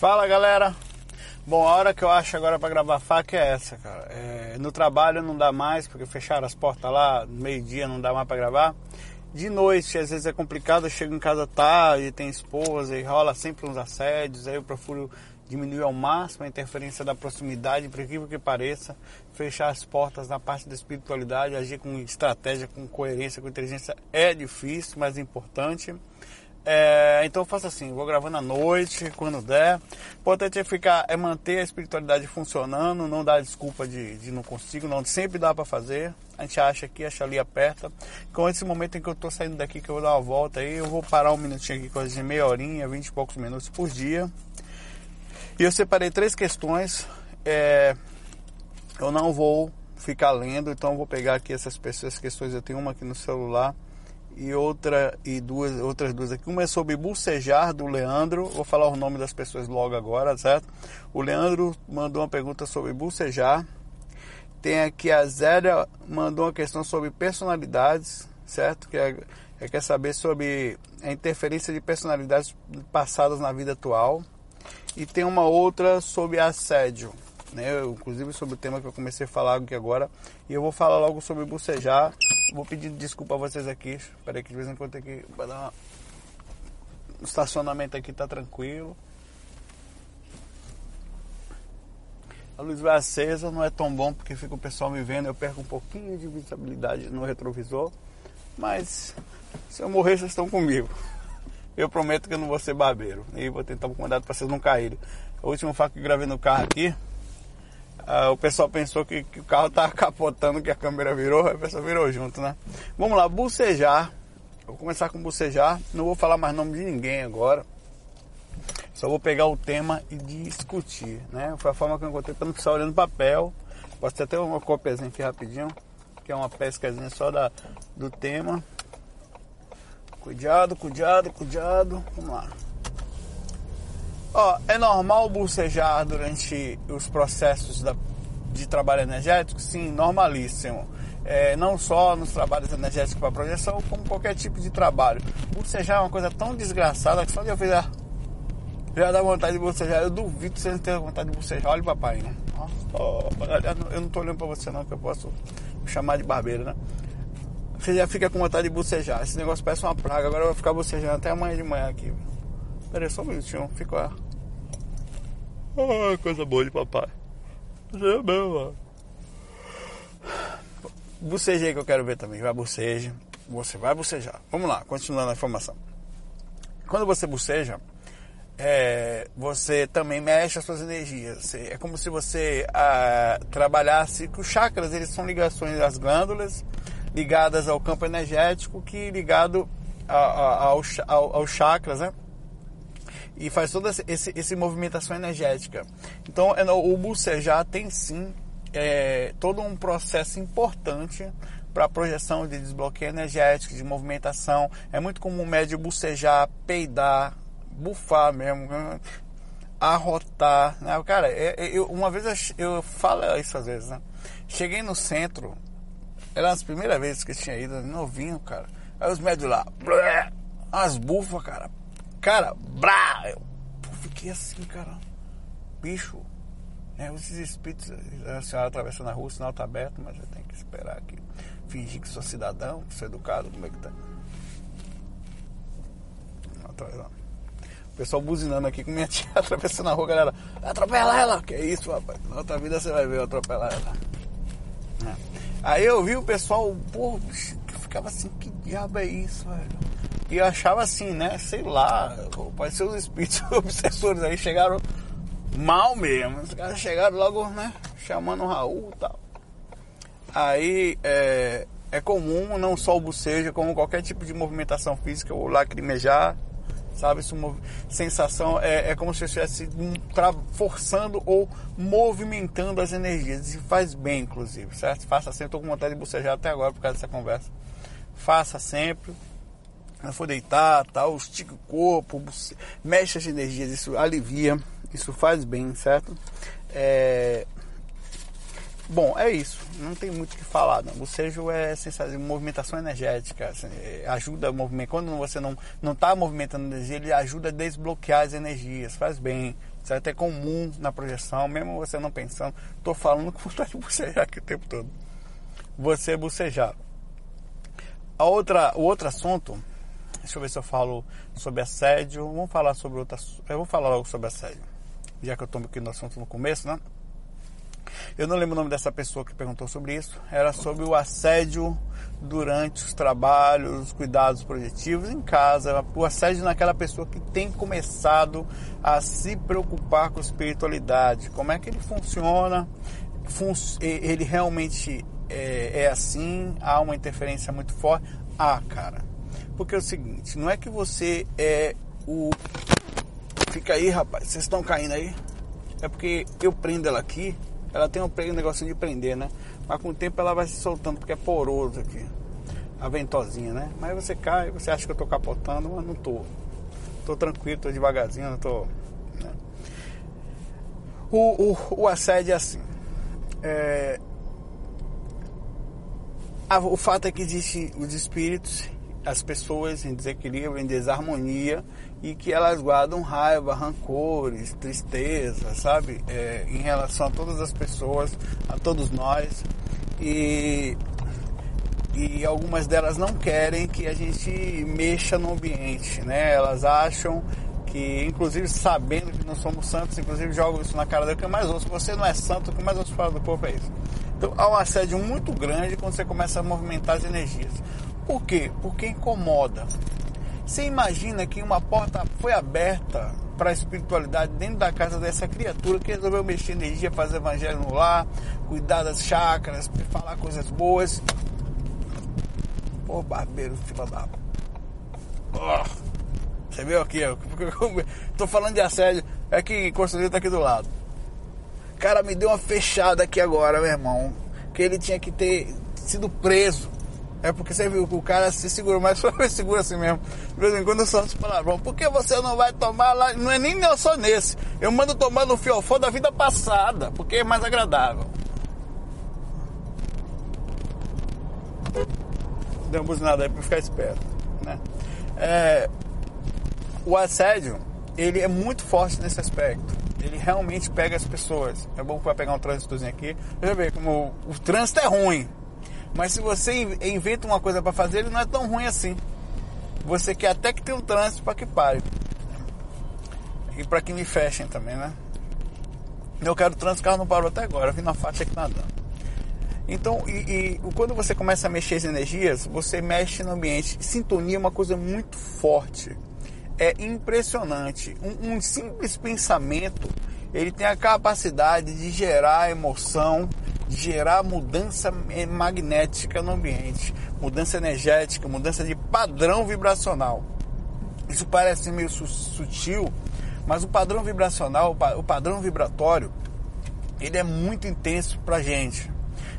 Fala galera! Bom, a hora que eu acho agora para gravar faca é essa, cara. É, no trabalho não dá mais, porque fecharam as portas lá, meio-dia não dá mais para gravar. De noite, às vezes é complicado, eu chego em casa tarde, tem esposa e rola sempre uns assédios, aí eu procuro diminuir ao máximo a interferência da proximidade, por incrível que pareça, fechar as portas na parte da espiritualidade, agir com estratégia, com coerência, com inteligência é difícil, mas é importante. É, então eu faço assim, vou gravando à noite, quando der. O importante é ficar, é manter a espiritualidade funcionando, não dar desculpa de, de não consigo, não. Sempre dá para fazer. A gente acha aqui, acha ali, aperta. Com esse momento em que eu tô saindo daqui, que eu vou dar uma volta aí, eu vou parar um minutinho aqui, coisa de meia horinha, vinte e poucos minutos por dia. E eu separei três questões. É, eu não vou ficar lendo, então eu vou pegar aqui essas pessoas, questões. Eu tenho uma aqui no celular e outra e duas outras duas aqui. Uma é sobre bucejar do Leandro. Vou falar o nome das pessoas logo agora, certo? O Leandro mandou uma pergunta sobre bucejar. Tem aqui a Zélia mandou uma questão sobre personalidades, certo? Que é, é, quer saber sobre a interferência de personalidades passadas na vida atual. E tem uma outra sobre assédio, né? Inclusive sobre o tema que eu comecei a falar aqui agora. E eu vou falar logo sobre bucejar. Vou pedir desculpa a vocês aqui. Espera que de vez em quando tem que dar uma... O estacionamento aqui tá tranquilo. A luz vai acesa, não é tão bom porque fica o pessoal me vendo, eu perco um pouquinho de visibilidade no retrovisor. Mas se eu morrer, vocês estão comigo. Eu prometo que eu não vou ser barbeiro. E vou tentar com cuidado para vocês não caírem. O último fato que gravei no carro aqui, Uh, o pessoal pensou que, que, o carro estava capotando, que a câmera virou, a pessoa virou junto, né? Vamos lá, bucejar. Vou começar com bucejar. Não vou falar mais nome de ninguém agora. Só vou pegar o tema e discutir, né? Foi a forma que eu encontrei não precisar olhando papel. Posso ter até uma cópiazinha aqui rapidinho, que é uma pescazinha só da, do tema. Cuidado, cuidado, cuidado. Vamos lá. Ó, é normal bucejar durante os processos da, de trabalho energético? Sim, normalíssimo. É, não só nos trabalhos energéticos para projeção, como qualquer tipo de trabalho. Bucejar é uma coisa tão desgraçada que só de eu fizer já dá vontade de bucejar. Eu duvido que você não tenha vontade de bucejar. Olha o papai, né? Oh, eu não tô olhando para você não, que eu posso chamar de barbeiro, né? Você já fica com vontade de bucejar. Esse negócio parece uma praga. Agora eu vou ficar bocejando até amanhã de manhã aqui. Pera aí, só um minutinho. Fica. Ah, coisa boa de papai. É mesmo, mano. Bucejei que eu quero ver também. Vai buceja. Você vai bucejar. Vamos lá, continuando a informação. Quando você buceja, é, você também mexe as suas energias. É como se você ah, trabalhasse os chakras, eles são ligações das glândulas ligadas ao campo energético que ligado ao, ao, aos chakras, né? E faz toda essa esse, esse movimentação energética. Então, é, o bucejar tem sim é, todo um processo importante para projeção de desbloqueio energético, de movimentação. É muito comum o médio bucejar, peidar, bufar mesmo, arrotar. Né? Cara, é, é, eu, uma vez eu, eu falo isso às vezes, né? Cheguei no centro, era as primeiras vezes que eu tinha ido, novinho, cara. Aí os médios lá, blé, as bufas, cara, Cara, brá! Eu fiquei assim, cara. Bicho. É, esses espíritos, a senhora atravessando a rua, o sinal tá aberto, mas eu tenho que esperar aqui. Fingir que sou cidadão, sou educado, como é que tá? O pessoal buzinando aqui com minha tia atravessando a rua, galera. Atropela ela! Que isso, rapaz? Na outra vida você vai ver eu atropelar ela. É. Aí eu vi o pessoal, pô, ficava assim, que diabo é isso, velho? E eu achava assim, né? Sei lá, pode ser os espíritos obsessores aí chegaram, Mal mesmo. Os caras chegaram logo, né? Chamando o Raul e tal. Aí é, é comum, não só o bocejo, como qualquer tipo de movimentação física, o lacrimejar, sabe? Isso, sensação é, é como se estivesse forçando ou movimentando as energias. E faz bem, inclusive, certo? Faça sempre. Estou com vontade de bocejar até agora por causa dessa conversa. Faça sempre. Quando for deitar, tal, estica o corpo, mexe as energias, isso alivia, isso faz bem, certo? É, Bom, é isso. Não tem muito o que falar. Não. O bocejo é sensação, movimentação energética. Assim, é, ajuda o movimento. Quando você não está movimentando energia, ele ajuda a desbloquear as energias. Faz bem. Certo? É comum na projeção, mesmo você não pensando. Estou falando com vontade de bocejar aqui o tempo todo. Você bocejar. A outra, o outro assunto, deixa eu ver se eu falo sobre assédio. Vamos falar sobre outra. Eu vou falar logo sobre assédio. Já que eu estou aqui no assunto no começo, né? Eu não lembro o nome dessa pessoa que perguntou sobre isso. Era sobre o assédio durante os trabalhos, os cuidados projetivos em casa, o assédio naquela pessoa que tem começado a se preocupar com espiritualidade. Como é que ele funciona? Ele realmente é, é assim? Há uma interferência muito forte? Ah, cara. Porque é o seguinte, não é que você é o. Fica aí, rapaz, vocês estão caindo aí? É porque eu prendo ela aqui ela tem um, negocinho de prender, né? Mas com o tempo ela vai se soltando, porque é poroso aqui. A ventosinha, né? Mas você cai, você acha que eu tô capotando, mas não tô. Tô tranquilo, tô devagarzinho, não tô. Né? O, o, o assédio é assim. É... o fato é que existem os espíritos, as pessoas em desequilíbrio, em desarmonia, e que elas guardam raiva, rancores, tristeza, sabe? É, em relação a todas as pessoas, a todos nós. E, e algumas delas não querem que a gente mexa no ambiente, né? Elas acham que, inclusive sabendo que não somos santos, inclusive jogam isso na cara dele, que mais ouço, você não é santo, o que mais ouço falar do povo é isso. Então há um assédio muito grande quando você começa a movimentar as energias. Por quê? Porque incomoda. Você imagina que uma porta foi aberta para a espiritualidade dentro da casa dessa criatura que resolveu mexer energia, fazer evangelho no lar, cuidar das chácaras, falar coisas boas. Pô, barbeiro, fila da. Oh, você viu aqui, ó. Tô falando de assédio. É que Constantino tá aqui do lado. Cara, me deu uma fechada aqui agora, meu irmão. Que ele tinha que ter sido preso é porque você viu que o cara se segura, mas foi segura assim mesmo. De vez em quando eu solto palavrão. Por que você não vai tomar lá? Não é nem eu sou nesse. Eu mando tomar no fiofó da vida passada, porque é mais agradável. Deu uma buzinada aí pra ficar esperto. Né? É, o assédio, ele é muito forte nesse aspecto. Ele realmente pega as pessoas. É bom para pegar um trânsitozinho aqui. Veja bem como o, o trânsito é ruim mas se você inventa uma coisa para fazer, ele não é tão ruim assim. Você quer até que tenha um trânsito para que pare. E para que me fechem também, né? Eu quero trânsito, o carro não parou até agora, eu vim na faixa aqui nadando. Então, e, e, quando você começa a mexer as energias, você mexe no ambiente. Sintonia é uma coisa muito forte. É impressionante. Um, um simples pensamento, ele tem a capacidade de gerar emoção, gerar mudança magnética no ambiente, mudança energética, mudança de padrão vibracional. Isso parece meio sutil, mas o padrão vibracional, o padrão vibratório, ele é muito intenso para gente.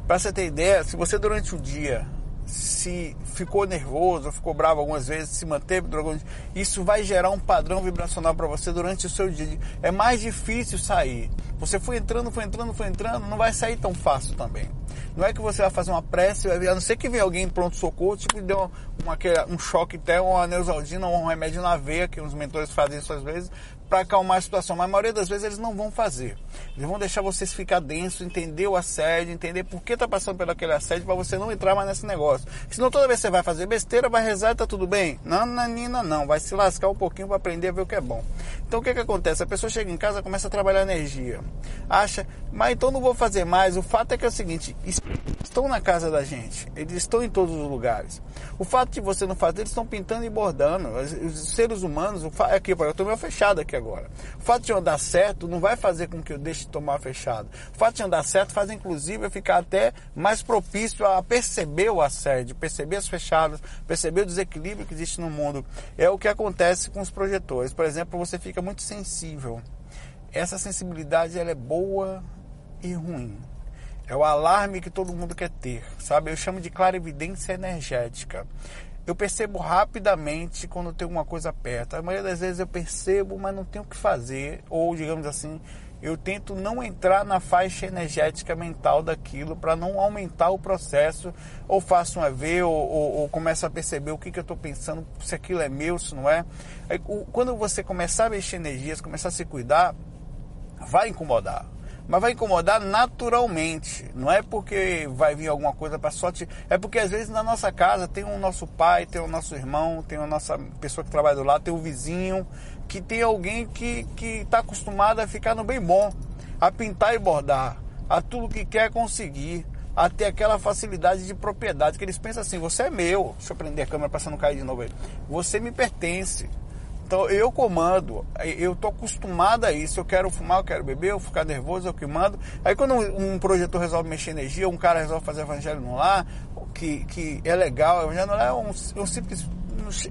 Para você ter ideia, se você durante o dia se ficou nervoso, ficou bravo algumas vezes, se manteve durante isso vai gerar um padrão vibracional para você durante o seu dia. É mais difícil sair. Você foi entrando, foi entrando, foi entrando, não vai sair tão fácil também. Não é que você vai fazer uma prece, a não ser que venha alguém pronto socorro, tipo deu uma, um choque até uma neusaldina, um remédio na veia, que os mentores fazem isso às vezes, para acalmar a situação, mas a maioria das vezes eles não vão fazer. Eles vão deixar vocês ficar denso, entender o assédio, entender por que está passando pelo aquele assédio para você não entrar mais nesse negócio. Senão toda vez que você vai fazer besteira, vai rezar e tá tudo bem. Não, Nanina, não. Vai se lascar um pouquinho para aprender a ver o que é bom. Então o que, que acontece? A pessoa chega em casa começa a trabalhar energia. Acha, mas então não vou fazer mais. O fato é que é o seguinte, estão na casa da gente. Eles estão em todos os lugares. O fato de você não fazer, eles estão pintando e bordando. Os seres humanos, aqui, eu estou meio fechado aqui agora. O fato de eu andar certo não vai fazer com que eu deixe de tomar fechado. O fato de andar certo faz, inclusive, eu ficar até mais propício a perceber o assédio, perceber as fechadas, perceber o desequilíbrio que existe no mundo. É o que acontece com os projetores. Por exemplo, você fica muito sensível. Essa sensibilidade ela é boa e ruim. É o alarme que todo mundo quer ter, sabe? Eu chamo de clarividência energética. Eu percebo rapidamente quando tem alguma coisa perto. A maioria das vezes eu percebo, mas não tenho o que fazer. Ou, digamos assim, eu tento não entrar na faixa energética mental daquilo para não aumentar o processo. Ou faço um AV, ou, ou, ou começo a perceber o que, que eu estou pensando, se aquilo é meu, se não é. Aí, quando você começar a mexer energias, começar a se cuidar, vai incomodar mas vai incomodar naturalmente. Não é porque vai vir alguma coisa para sorte, é porque às vezes na nossa casa tem o nosso pai, tem o nosso irmão, tem a nossa pessoa que trabalha do lado, tem o vizinho, que tem alguém que que está acostumado a ficar no bem bom, a pintar e bordar, a tudo que quer conseguir a ter aquela facilidade de propriedade que eles pensam assim, você é meu, deixa eu prender a câmera para você não cair de novo aí, você me pertence, então eu comando, eu tô acostumado a isso. Eu quero fumar, eu quero beber, eu ficar nervoso, eu que mando. Aí quando um, um projetor resolve mexer energia, um cara resolve fazer evangelho no lar, que, que é legal, evangelho no lar é um, um simples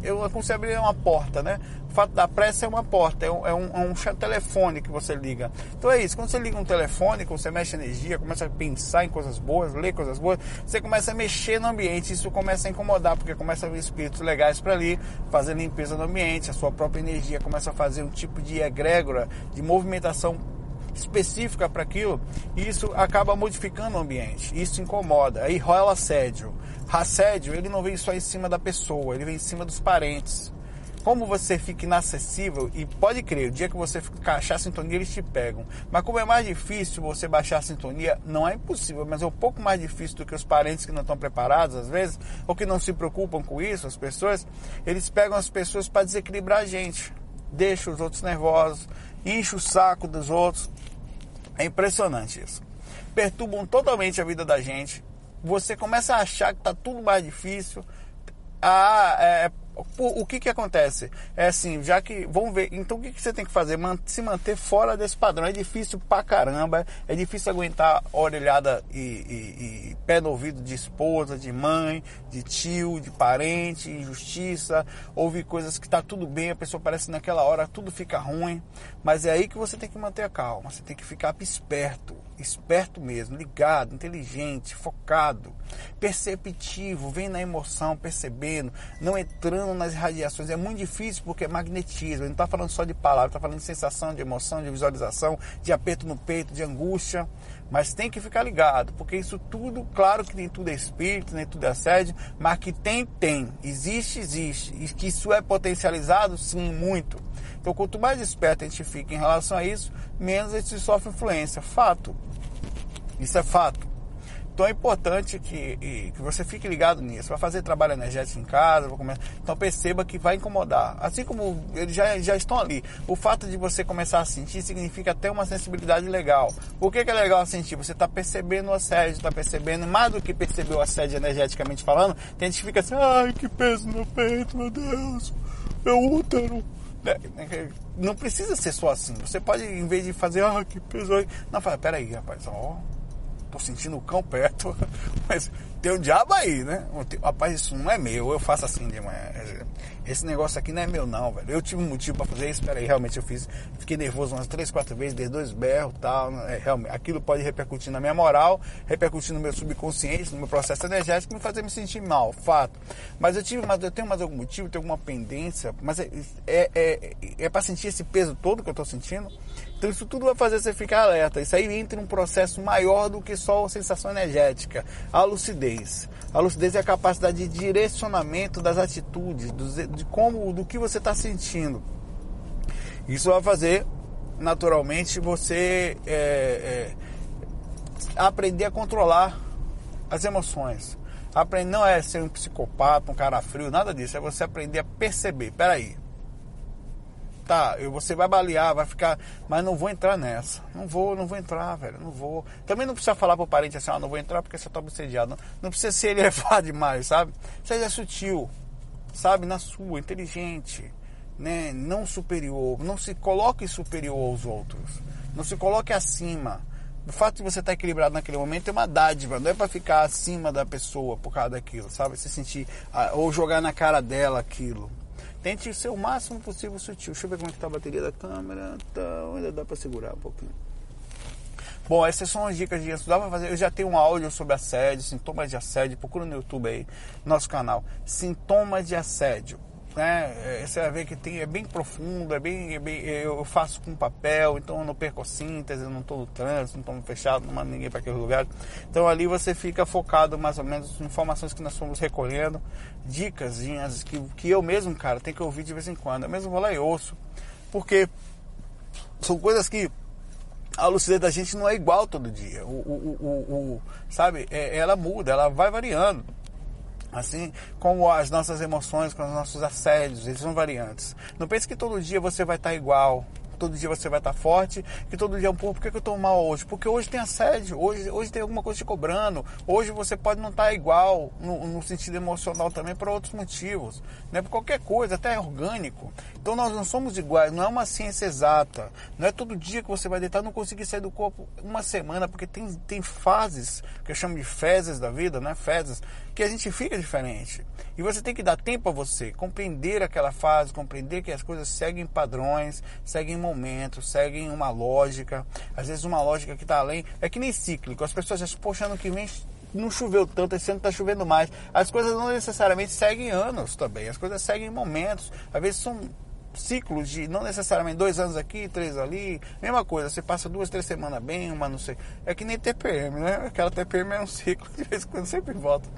eu consigo abrir uma porta, né? O fato da pressa é uma porta, é um, é, um, é um, telefone que você liga. Então é isso, quando você liga um telefone, quando você mexe energia, começa a pensar em coisas boas, ler coisas boas, você começa a mexer no ambiente, isso começa a incomodar, porque começa a vir espíritos legais para ali, fazer limpeza no ambiente, a sua própria energia começa a fazer um tipo de egrégora, de movimentação específica para aquilo, e isso acaba modificando o ambiente. Isso incomoda. Aí rola assédio. Assédio, ele não vem só em cima da pessoa, ele vem em cima dos parentes. Como você fica inacessível, e pode crer, o dia que você achar a sintonia, eles te pegam. Mas como é mais difícil você baixar a sintonia, não é impossível, mas é um pouco mais difícil do que os parentes que não estão preparados, às vezes, ou que não se preocupam com isso, as pessoas, eles pegam as pessoas para desequilibrar a gente. Deixa os outros nervosos, enche o saco dos outros. É impressionante isso. Perturbam totalmente a vida da gente. Você começa a achar que está tudo mais difícil. Ah, é, o que que acontece? É assim, já que, vamos ver, então o que, que você tem que fazer? se manter fora desse padrão. É difícil pra caramba, é difícil aguentar orelhada e, e, e pé no ouvido de esposa, de mãe, de tio, de parente, injustiça, ouvir coisas que tá tudo bem, a pessoa parece naquela hora tudo fica ruim, mas é aí que você tem que manter a calma, você tem que ficar esperto, esperto mesmo, ligado, inteligente, focado, perceptivo, vem na emoção, percebendo, não entrando nas radiações. É muito difícil porque é magnetismo. Ele não está falando só de palavras, está falando de sensação, de emoção, de visualização, de aperto no peito, de angústia. Mas tem que ficar ligado, porque isso tudo, claro que nem tudo é espírito, nem tudo é assédio, mas que tem, tem. Existe, existe. E que isso é potencializado, sim, muito. Então, quanto mais esperto a gente fica em relação a isso, menos a gente sofre influência. Fato. Isso é fato. Então é importante que, que você fique ligado nisso. Vai fazer trabalho energético em casa, então perceba que vai incomodar. Assim como eles já, já estão ali. O fato de você começar a sentir significa ter uma sensibilidade legal. Por que, que é legal sentir? Você está percebendo o assédio, está percebendo mais do que perceber o assédio energeticamente falando. Tem gente que fica assim, ai que peso no peito, meu Deus, meu útero. Não precisa ser só assim. Você pode, em vez de fazer, ah, que peso. Não, fala, peraí, rapaz, ó tô sentindo o cão perto, mas tem o um diabo aí, né? Rapaz, isso não é meu, eu faço assim de manhã. Esse negócio aqui não é meu não, velho. Eu tive um motivo para fazer isso, peraí, realmente eu fiz. Fiquei nervoso umas três, quatro vezes, dei dois berros tal. É, realmente, aquilo pode repercutir na minha moral, repercutir no meu subconsciente, no meu processo energético, me fazer me sentir mal, fato. Mas eu tive, mas eu tenho mais algum motivo, tenho alguma pendência, mas é, é, é, é para sentir esse peso todo que eu tô sentindo. Então isso tudo vai fazer você ficar alerta. Isso aí entra em um processo maior do que só a sensação energética, a lucidez. A lucidez é a capacidade de direcionamento das atitudes, de como, do que você está sentindo. Isso vai fazer, naturalmente, você é, é, aprender a controlar as emoções. Aprender não é ser um psicopata, um cara frio, nada disso. É você aprender a perceber. Peraí, tá, você vai balear, vai ficar, mas não vou entrar nessa. Não vou, não vou entrar, velho, não vou. Também não precisa falar pro parente assim, ah, não vou entrar porque você tá obsediado. Não, não precisa ser elevado demais, sabe? Seja sutil, sabe, na sua, inteligente. né, não superior, não se coloque superior aos outros, não se coloque acima. O fato de você estar equilibrado naquele momento é uma dádiva, não é para ficar acima da pessoa por causa daquilo, sabe? Se sentir ah, ou jogar na cara dela aquilo. Tente ser o máximo possível sutil. Deixa eu ver como é está a bateria da câmera. Então, ainda dá para segurar um pouquinho. Bom, essas são as dicas de estudar para fazer. Eu já tenho um áudio sobre assédio, sintomas de assédio. Procura no YouTube aí, nosso canal. Sintomas de assédio né? É, você vai ver que tem, é bem profundo, é bem, é bem, eu faço com papel, então eu não perco a síntese, não estou no trânsito, não estou fechado, não mando ninguém para aquele lugar. Então ali você fica focado mais ou menos em informações que nós fomos recolhendo, dicas que, que eu mesmo, cara, tenho que ouvir de vez em quando. Eu mesmo vou lá e ouço, porque são coisas que a lucidez da gente não é igual todo dia. O, o, o, o sabe? É, ela muda, ela vai variando. Assim como as nossas emoções, com os nossos assédios, eles são variantes. Não pense que todo dia você vai estar igual, todo dia você vai estar forte, que todo dia, pô, por que eu estou mal hoje? Porque hoje tem assédio, hoje, hoje tem alguma coisa te cobrando, hoje você pode não estar igual no, no sentido emocional também por outros motivos, né? Por qualquer coisa, até orgânico. Então nós não somos iguais, não é uma ciência exata, não é todo dia que você vai deitar não conseguir sair do corpo uma semana, porque tem, tem fases, que eu chamo de fezes da vida, né? Fezes, que a gente fica diferente. E você tem que dar tempo a você, compreender aquela fase, compreender que as coisas seguem padrões, seguem momentos, seguem uma lógica. Às vezes uma lógica que está além. É que nem cíclico. As pessoas acham, poxa, ano que vem não choveu tanto, esse ano está chovendo mais. As coisas não necessariamente seguem anos também. As coisas seguem momentos. Às vezes são ciclos de não necessariamente dois anos aqui, três ali, mesma coisa, você passa duas, três semanas bem, uma não sei. É que nem TPM, né? Aquela TPM é um ciclo, de vez em quando sempre volta.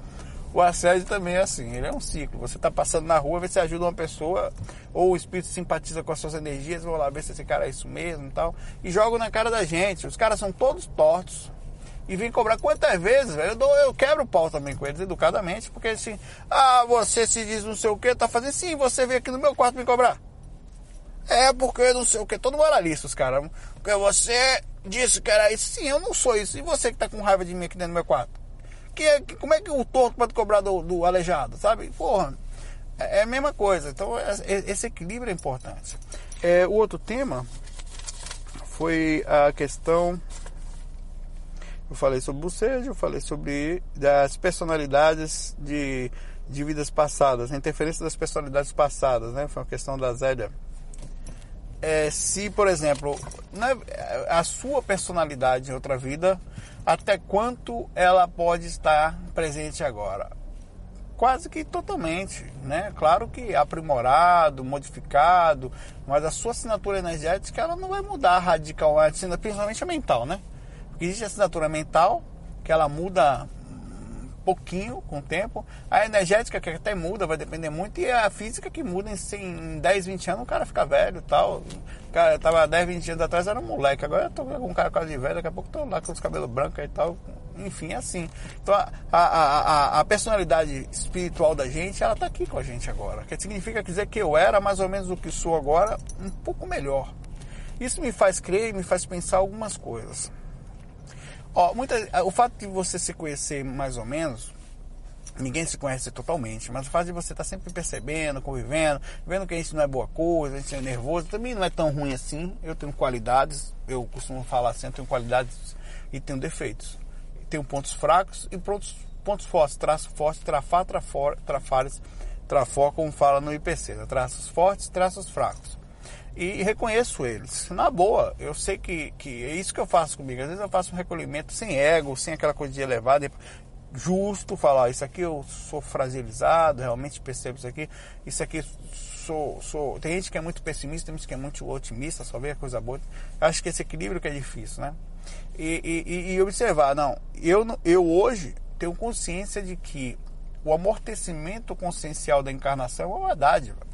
O assédio também é assim, ele é um ciclo. Você está passando na rua, vê se ajuda uma pessoa, ou o espírito simpatiza com as suas energias, vou lá ver se esse cara é isso mesmo e tal, e joga na cara da gente. Os caras são todos tortos. E vem cobrar quantas vezes, velho? Eu, dou, eu quebro o pau também com eles, educadamente, porque assim, ah, você se diz não sei o que, tá fazendo sim, você vem aqui no meu quarto me cobrar. É porque não sei o que, todo moralista, os caras. Porque você disse que era isso. Sim, eu não sou isso. E você que tá com raiva de mim aqui dentro do meu quarto? Que, que, como é que o torto pode cobrar do, do aleijado, sabe? Porra, é, é a mesma coisa. Então, é, é, esse equilíbrio é importante. É, o outro tema foi a questão. Eu falei sobre bocejo, eu falei sobre das personalidades de, de vidas passadas, a interferência das personalidades passadas, né? Foi uma questão da Zélia. É, se, por exemplo, né, a sua personalidade em outra vida até quanto ela pode estar presente agora? Quase que totalmente, né? Claro que aprimorado, modificado, mas a sua assinatura energética ela não vai mudar radicalmente, principalmente a mental, né? Porque existe a assinatura mental que ela muda pouquinho com o tempo. A energética que até muda, vai depender muito. E a física que muda em, em 10, 20 anos, o cara fica velho e tal. Cara tava 10, 20 anos atrás era um moleque. Agora eu tô com um cara quase velho, daqui a pouco tô lá com os cabelos brancos e tal. Enfim, é assim. Então a, a, a, a personalidade espiritual da gente, ela tá aqui com a gente agora. Que significa dizer que eu era mais ou menos o que sou agora, um pouco melhor. Isso me faz crer me faz pensar algumas coisas. Ó, muita, o fato de você se conhecer mais ou menos, ninguém se conhece totalmente, mas o fato de você estar tá sempre percebendo, convivendo, vendo que isso não é boa coisa, gente é nervoso, também não é tão ruim assim. Eu tenho qualidades, eu costumo falar assim, eu tenho qualidades e tenho defeitos. Tenho pontos fracos e pontos, pontos fortes, traços fortes, trafar, trafor, trafares, trafor, como fala no IPC, né? traços fortes, traços fracos e reconheço eles. Na boa, eu sei que, que é isso que eu faço comigo. Às vezes eu faço um recolhimento sem ego, sem aquela coisa de elevado, justo falar, isso aqui eu sou fragilizado, realmente percebo isso aqui, isso aqui sou, sou. Tem gente que é muito pessimista, tem gente que é muito otimista, só vê a coisa boa. Acho que esse equilíbrio que é difícil, né? E, e, e observar, não, eu, eu hoje tenho consciência de que o amortecimento consciencial da encarnação é uma dádiva.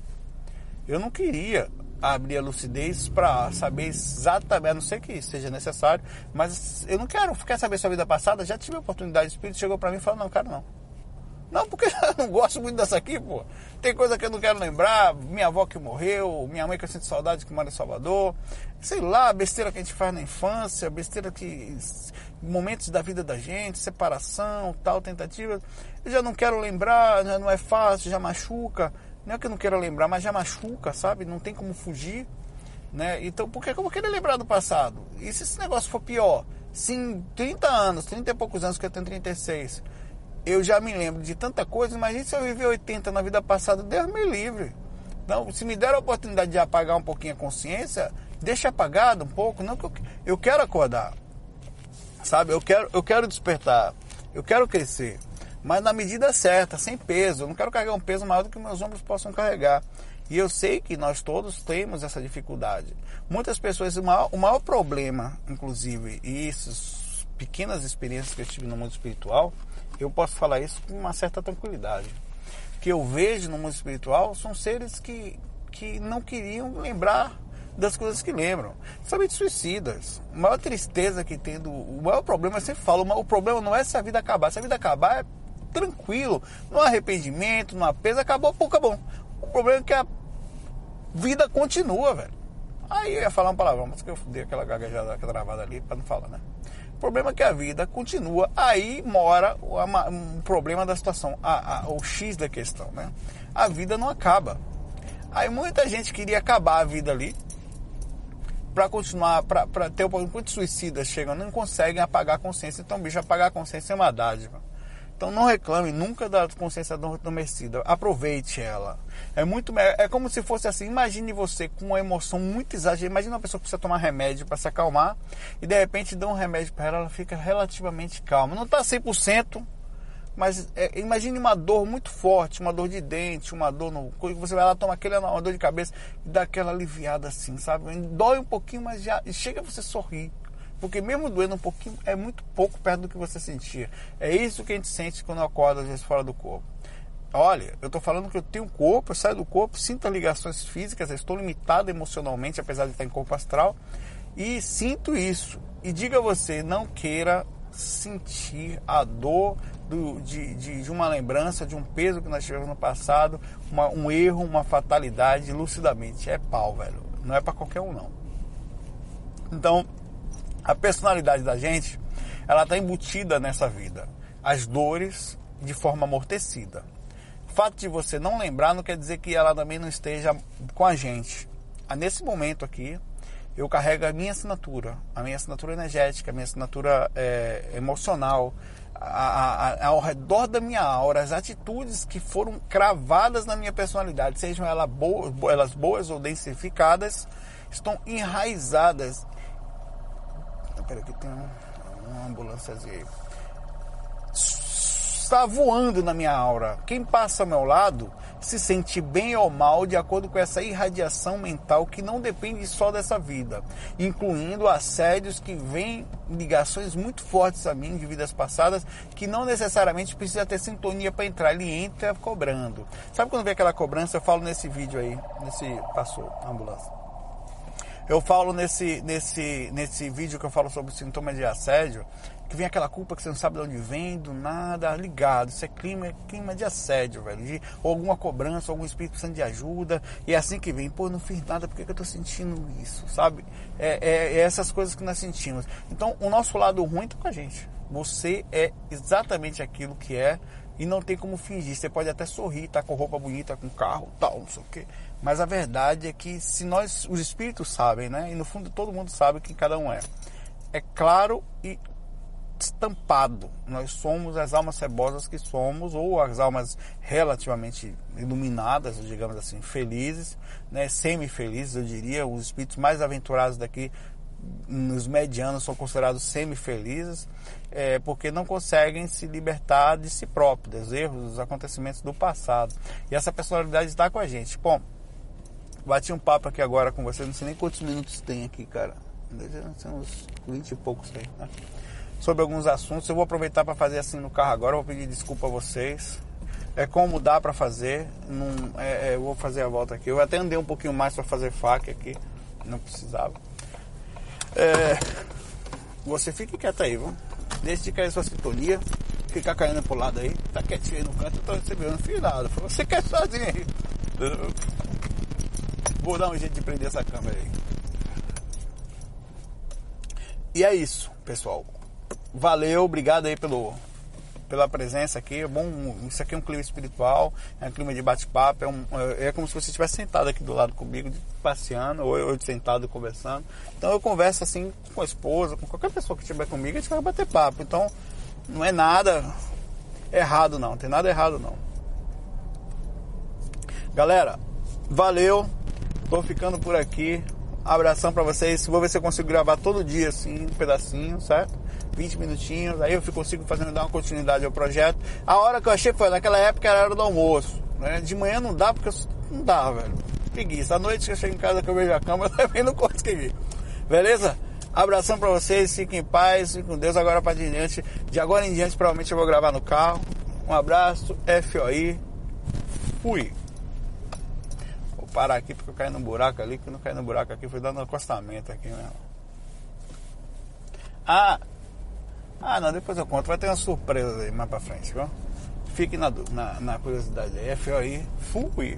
Eu não queria abrir a lucidez para saber exatamente, a não ser que seja necessário, mas eu não quero, quer saber sua vida passada, já tive a oportunidade, o Espírito chegou para mim e falou, não, quero não. Não, porque eu não gosto muito dessa aqui, pô. Tem coisa que eu não quero lembrar, minha avó que morreu, minha mãe que eu sinto saudade que mora em Salvador, sei lá, besteira que a gente faz na infância, besteira que... momentos da vida da gente, separação, tal, tentativa. Eu já não quero lembrar, já não é fácil, já machuca. Não é que eu não queira lembrar, mas já machuca, sabe? Não tem como fugir. Né? Então, por que eu vou querer lembrar do passado? E se esse negócio for pior? Sim, 30 anos, 30 e poucos anos que eu tenho 36, eu já me lembro de tanta coisa. Imagina se eu viver 80 na vida passada, Deus me livre. Não, se me der a oportunidade de apagar um pouquinho a consciência, deixa apagado um pouco. Não que eu, eu quero acordar, sabe? Eu quero, eu quero despertar, eu quero crescer, mas na medida certa, sem peso. Eu não quero carregar um peso maior do que meus ombros possam carregar. E eu sei que nós todos temos essa dificuldade. Muitas pessoas, o maior, o maior problema, inclusive, e essas pequenas experiências que eu tive no mundo espiritual, eu posso falar isso com uma certa tranquilidade que eu vejo no mundo espiritual são seres que, que não queriam lembrar das coisas que lembram. Somente suicidas. A maior tristeza que tem do. O maior problema, eu sempre falo, o problema não é se a vida acabar. Se a vida acabar, é tranquilo. Há arrependimento, não há peso, acabou, pô, acabou. O problema é que a vida continua, velho. Aí eu ia falar uma palavra, mas que eu dei aquela gaguejada, aquela travada ali para não falar, né? O problema é que a vida continua. Aí mora o problema da situação, a, a, o X da questão, né? A vida não acaba. Aí muita gente queria acabar a vida ali para continuar, para ter o muitos suicidas chegam, não conseguem apagar a consciência. Então, bicho, apagar a consciência é uma dádiva. Então não reclame nunca da consciência adormecida. Aproveite ela. É muito é como se fosse assim, imagine você com uma emoção muito exagerada. Imagine uma pessoa que precisa tomar remédio para se acalmar e de repente dá um remédio para ela, ela fica relativamente calma. Não está 100%, mas é, imagine uma dor muito forte, uma dor de dente, uma dor no. Você vai lá, toma aquele, uma dor de cabeça e dá aquela aliviada assim, sabe? Dói um pouquinho, mas já chega você sorrir. Porque mesmo doendo um pouquinho, é muito pouco perto do que você sentia. É isso que a gente sente quando acorda às vezes fora do corpo. Olha, eu estou falando que eu tenho corpo, eu saio do corpo, sinto ligações físicas, estou limitado emocionalmente, apesar de estar em corpo astral, e sinto isso. E diga você, não queira sentir a dor do, de, de, de, uma lembrança, de um peso que nós tivemos no passado, uma, um erro, uma fatalidade, lucidamente. É pau, velho. Não é para qualquer um, não. Então, a personalidade da gente, ela está embutida nessa vida. As dores de forma amortecida. O fato de você não lembrar não quer dizer que ela também não esteja com a gente. Ah, nesse momento aqui, eu carrego a minha assinatura, a minha assinatura energética, a minha assinatura é, emocional, a, a, ao redor da minha aura, as atitudes que foram cravadas na minha personalidade, sejam elas boas, elas boas ou densificadas, estão enraizadas Pera aqui, tem uma ambulância aí. Está voando na minha aura. Quem passa ao meu lado se sente bem ou mal de acordo com essa irradiação mental que não depende só dessa vida, incluindo assédios que vêm ligações muito fortes a mim de vidas passadas que não necessariamente precisa ter sintonia para entrar, ele entra cobrando. Sabe quando vem aquela cobrança? Eu falo nesse vídeo aí, nesse passou ambulância. Eu falo nesse, nesse, nesse vídeo que eu falo sobre sintomas de assédio, que vem aquela culpa que você não sabe de onde vem, do nada, ligado. Isso é clima, clima de assédio, velho. De, ou alguma cobrança, algum espírito precisando de ajuda. E é assim que vem, pô, não fiz nada, por que, que eu tô sentindo isso, sabe? É, é, é, essas coisas que nós sentimos. Então, o nosso lado ruim tá com a gente. Você é exatamente aquilo que é e não tem como fingir. Você pode até sorrir, tá com roupa bonita, com carro, tal, não sei o quê. Mas a verdade é que se nós, os espíritos sabem, né? E no fundo todo mundo sabe quem cada um é. É claro e estampado. Nós somos as almas cebosas que somos, ou as almas relativamente iluminadas, digamos assim, felizes, né? semi-felizes, eu diria. Os espíritos mais aventurados daqui, nos medianos, são considerados semi-felizes, é, porque não conseguem se libertar de si próprios, dos erros, dos acontecimentos do passado. E essa personalidade está com a gente. Bom, Bati um papo aqui agora com você, não sei nem quantos minutos tem aqui, cara. São uns 20 e poucos tem, né? Sobre alguns assuntos. Eu vou aproveitar para fazer assim no carro agora. Vou pedir desculpa a vocês. É como dá para fazer. Não, é, é, eu vou fazer a volta aqui. Eu até andei um pouquinho mais para fazer faca aqui. Não precisava. É, você fique quieto aí, viu? Deixe de cair sua sintonia. Ficar caindo pro lado aí. Tá quietinho aí no canto. Tô recebendo. Nada. Você quer sozinho aí. Vou dar um jeito de prender essa câmera aí. E é isso, pessoal. Valeu, obrigado aí pelo pela presença aqui. É bom, isso aqui é um clima espiritual, é um clima de bate-papo, é, um, é como se você estivesse sentado aqui do lado comigo, passeando, ou eu sentado conversando. Então eu converso assim com a esposa, com qualquer pessoa que estiver comigo, a gente vai bater papo. Então não é nada errado não, não tem nada errado não. Galera, valeu. Tô ficando por aqui. Abração para vocês. Vou ver se eu consigo gravar todo dia assim, um pedacinho, certo? 20 minutinhos, aí eu consigo fazendo dar uma continuidade ao projeto. A hora que eu achei foi naquela época era a hora do almoço. Né? De manhã não dá porque eu, não dá, velho. Preguiça. À noite que eu chego em casa que eu vejo a cama, eu também não consegui. Beleza? Abração para vocês, fiquem em paz, fiquem com Deus agora para diante. De agora em diante, provavelmente eu vou gravar no carro. Um abraço, FOI. Fui Vou parar aqui porque eu caí no buraco ali, que não caí no buraco aqui, foi dando um acostamento aqui mesmo. Ah, ah, não, depois eu conto. Vai ter uma surpresa aí mais pra frente, viu? Fique na, na, na curiosidade aí. FOI, fui.